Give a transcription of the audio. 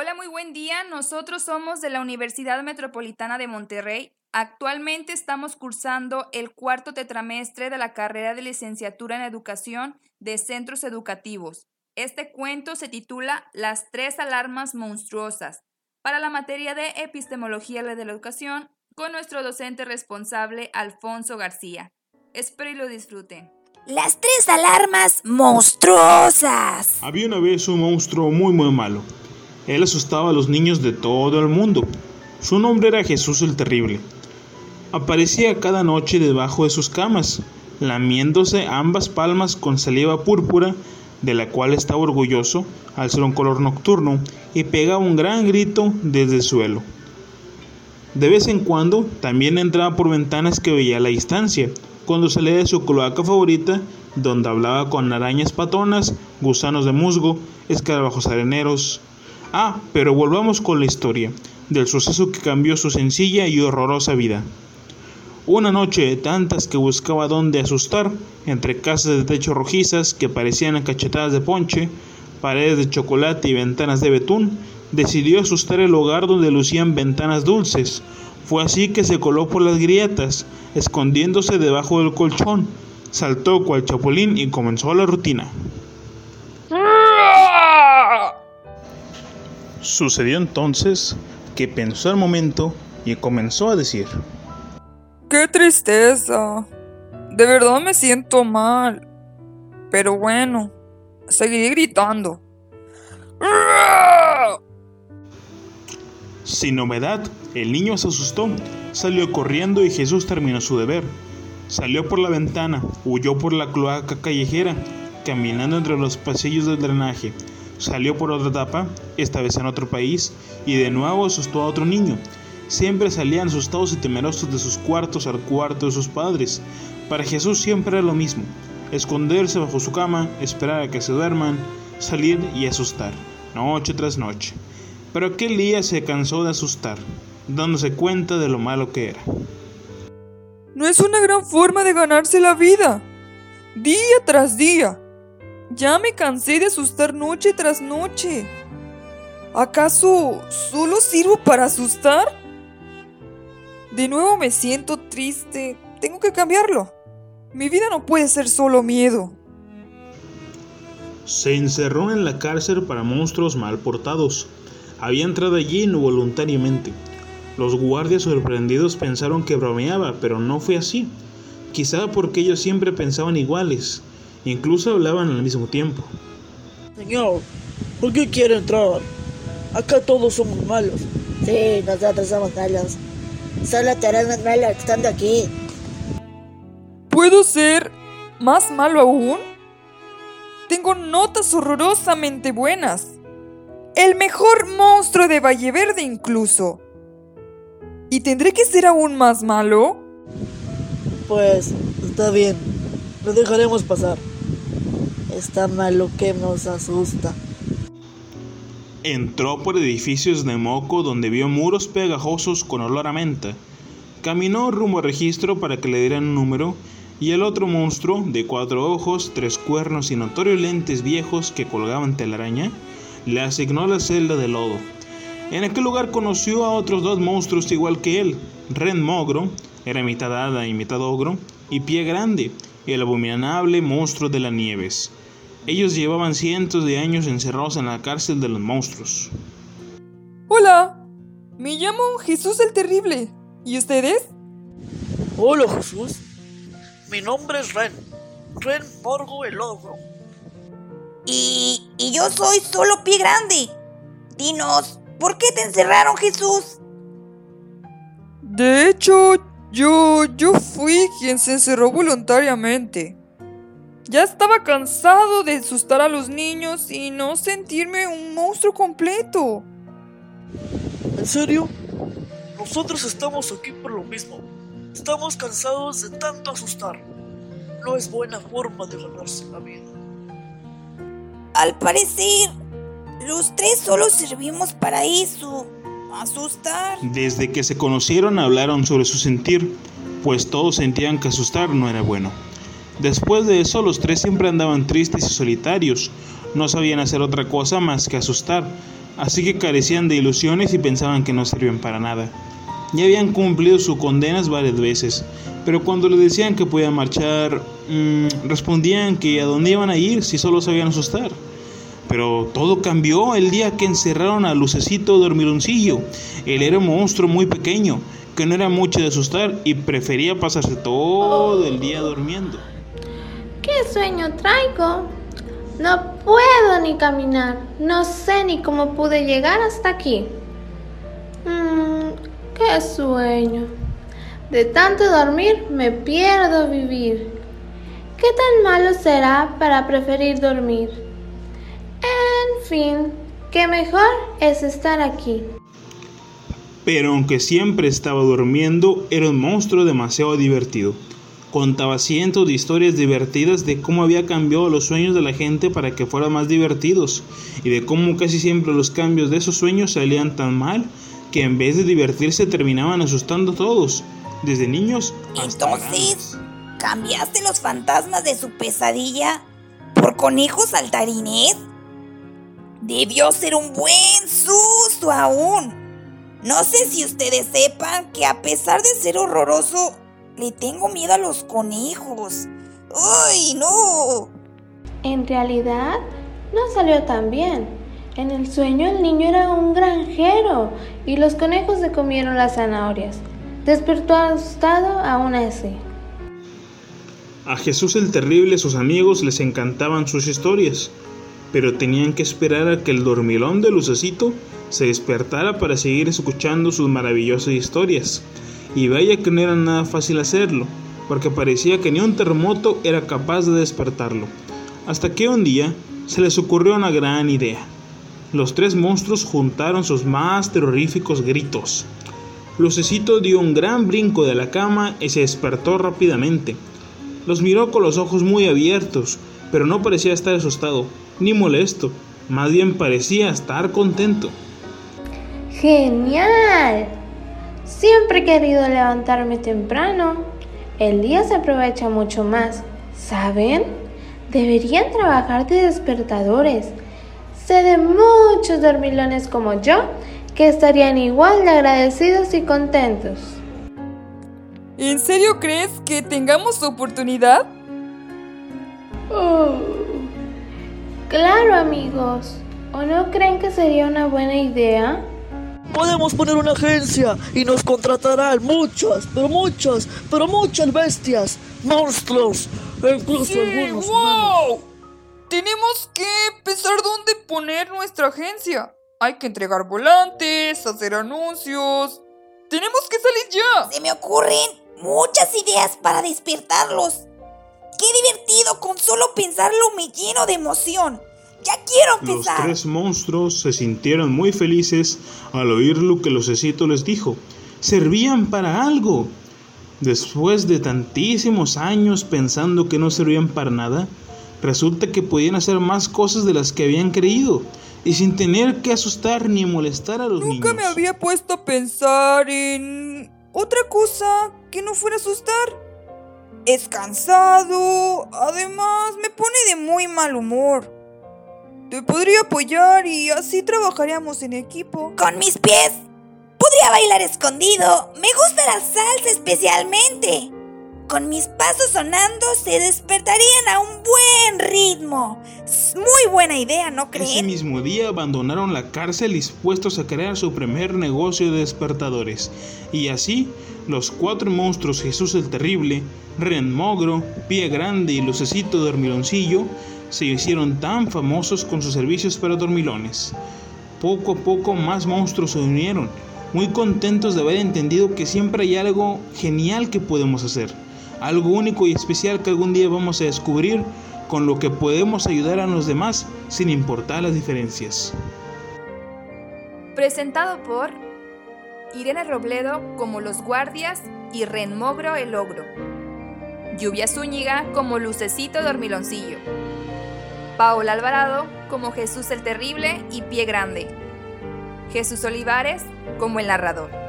Hola, muy buen día. Nosotros somos de la Universidad Metropolitana de Monterrey. Actualmente estamos cursando el cuarto tetramestre de la carrera de licenciatura en educación de centros educativos. Este cuento se titula Las tres alarmas monstruosas para la materia de epistemología de la educación con nuestro docente responsable Alfonso García. Espero y lo disfruten. Las tres alarmas monstruosas. Había una vez un monstruo muy muy malo él asustaba a los niños de todo el mundo. Su nombre era Jesús el Terrible. Aparecía cada noche debajo de sus camas, lamiéndose ambas palmas con saliva púrpura, de la cual estaba orgulloso al ser un color nocturno, y pegaba un gran grito desde el suelo. De vez en cuando también entraba por ventanas que veía a la distancia, cuando salía de su cloaca favorita, donde hablaba con arañas patonas, gusanos de musgo, escarabajos areneros, Ah, pero volvamos con la historia del suceso que cambió su sencilla y horrorosa vida. Una noche de tantas que buscaba dónde asustar, entre casas de techo rojizas que parecían cachetadas de ponche, paredes de chocolate y ventanas de betún, decidió asustar el hogar donde lucían ventanas dulces. Fue así que se coló por las grietas, escondiéndose debajo del colchón, saltó cual chapulín y comenzó la rutina. Sucedió entonces que pensó al momento y comenzó a decir, ¡Qué tristeza! De verdad me siento mal. Pero bueno, seguiré gritando. Sin novedad, el niño se asustó, salió corriendo y Jesús terminó su deber. Salió por la ventana, huyó por la cloaca callejera, caminando entre los pasillos del drenaje, Salió por otra etapa, esta vez en otro país, y de nuevo asustó a otro niño. Siempre salían asustados y temerosos de sus cuartos al cuarto de sus padres. Para Jesús siempre era lo mismo, esconderse bajo su cama, esperar a que se duerman, salir y asustar, noche tras noche. Pero aquel día se cansó de asustar, dándose cuenta de lo malo que era. No es una gran forma de ganarse la vida, día tras día ya me cansé de asustar noche tras noche. ¿Acaso solo sirvo para asustar? De nuevo me siento triste. Tengo que cambiarlo. Mi vida no puede ser solo miedo. Se encerró en la cárcel para monstruos mal portados. Había entrado allí involuntariamente. Los guardias sorprendidos pensaron que bromeaba, pero no fue así. Quizá porque ellos siempre pensaban iguales. Incluso hablaban al mismo tiempo. Señor, ¿por qué quiere entrar? Acá todos somos malos. Sí, nosotros somos malos. Solo te harás más malo estando aquí. ¿Puedo ser más malo aún? Tengo notas horrorosamente buenas. El mejor monstruo de Valle Verde incluso. ¿Y tendré que ser aún más malo? Pues, está bien. Lo dejaremos pasar. Está malo que nos asusta. Entró por edificios de moco donde vio muros pegajosos con olor a menta. Caminó rumbo al registro para que le dieran un número y el otro monstruo, de cuatro ojos, tres cuernos y notorios lentes viejos que colgaban telaraña, le asignó la celda de lodo. En aquel lugar conoció a otros dos monstruos igual que él, Ren Mogro, era mitad hada y mitad ogro, y Pie Grande, el abominable monstruo de las nieves. Ellos llevaban cientos de años encerrados en la cárcel de los monstruos. Hola, me llamo Jesús el Terrible. ¿Y ustedes? Hola Jesús, mi nombre es Ren, Ren Morgo el Ogro. Y, y yo soy solo Pie Grande. Dinos, ¿por qué te encerraron Jesús? De hecho, yo, yo fui quien se encerró voluntariamente. Ya estaba cansado de asustar a los niños y no sentirme un monstruo completo. ¿En serio? Nosotros estamos aquí por lo mismo. Estamos cansados de tanto asustar. No es buena forma de ganarse la vida. Al parecer, los tres solo servimos para eso asustar. Desde que se conocieron hablaron sobre su sentir, pues todos sentían que asustar no era bueno. Después de eso los tres siempre andaban tristes y solitarios, no sabían hacer otra cosa más que asustar, así que carecían de ilusiones y pensaban que no servían para nada. Ya habían cumplido sus condenas varias veces, pero cuando le decían que podían marchar, mmm, respondían que a dónde iban a ir si solo sabían asustar. Pero todo cambió el día que encerraron a Lucecito Dormiloncillo. Él era un monstruo muy pequeño, que no era mucho de asustar y prefería pasarse todo el día durmiendo. ¿Qué sueño traigo? No puedo ni caminar. No sé ni cómo pude llegar hasta aquí. Mmm, qué sueño. De tanto dormir me pierdo vivir. ¿Qué tan malo será para preferir dormir? En fin, que mejor es estar aquí. Pero aunque siempre estaba durmiendo, era un monstruo demasiado divertido. Contaba cientos de historias divertidas de cómo había cambiado los sueños de la gente para que fueran más divertidos y de cómo casi siempre los cambios de esos sueños salían tan mal que en vez de divertirse terminaban asustando a todos, desde niños hasta Entonces, ¿cambiaste los fantasmas de su pesadilla por conejos saltarines? Debió ser un buen susto aún. No sé si ustedes sepan que a pesar de ser horroroso, le tengo miedo a los conejos. ¡Ay, no! En realidad, no salió tan bien. En el sueño el niño era un granjero y los conejos se comieron las zanahorias. Despertó asustado aún así. A Jesús el Terrible y sus amigos les encantaban sus historias, pero tenían que esperar a que el dormilón de Lucecito se despertara para seguir escuchando sus maravillosas historias. Y vaya que no era nada fácil hacerlo, porque parecía que ni un terremoto era capaz de despertarlo. Hasta que un día se les ocurrió una gran idea. Los tres monstruos juntaron sus más terroríficos gritos. Lucecito dio un gran brinco de la cama y se despertó rápidamente. Los miró con los ojos muy abiertos, pero no parecía estar asustado ni molesto, más bien parecía estar contento. ¡Genial! Siempre he querido levantarme temprano. El día se aprovecha mucho más. ¿Saben? Deberían trabajar de despertadores. Sé de muchos dormilones como yo que estarían igual de agradecidos y contentos. ¿En serio crees que tengamos oportunidad? Oh, claro amigos. ¿O no creen que sería una buena idea? Podemos poner una agencia y nos contratarán muchas, pero muchas, pero muchas bestias, monstruos, e incluso Sí, algunos humanos. wow. Tenemos que pensar dónde poner nuestra agencia. Hay que entregar volantes, hacer anuncios. Tenemos que salir ya. Se me ocurren muchas ideas para despertarlos. ¡Qué divertido! Con solo pensarlo me lleno de emoción. ¡Ya quiero Los tres monstruos se sintieron muy felices al oír lo que Lucecito les dijo. Servían para algo. Después de tantísimos años pensando que no servían para nada, resulta que podían hacer más cosas de las que habían creído y sin tener que asustar ni molestar a los Nunca niños. me había puesto a pensar en otra cosa que no fuera asustar. Es cansado, además me pone de muy mal humor. Te podría apoyar y así trabajaríamos en equipo. Con mis pies. Podría bailar escondido. Me gusta la salsa especialmente. Con mis pasos sonando se despertarían a un buen ritmo. Es muy buena idea, ¿no Ese creen? mismo día abandonaron la cárcel dispuestos a crear su primer negocio de despertadores. Y así, los cuatro monstruos Jesús el Terrible, Ren Mogro, Pie Grande y Lucecito Dormiloncillo se hicieron tan famosos con sus servicios para dormilones. Poco a poco más monstruos se unieron, muy contentos de haber entendido que siempre hay algo genial que podemos hacer, algo único y especial que algún día vamos a descubrir con lo que podemos ayudar a los demás sin importar las diferencias. Presentado por Irene Robledo como Los Guardias y Renmogro el Ogro. Lluvia Zúñiga como Lucecito Dormiloncillo. Paola Alvarado como Jesús el Terrible y Pie Grande. Jesús Olivares como el narrador.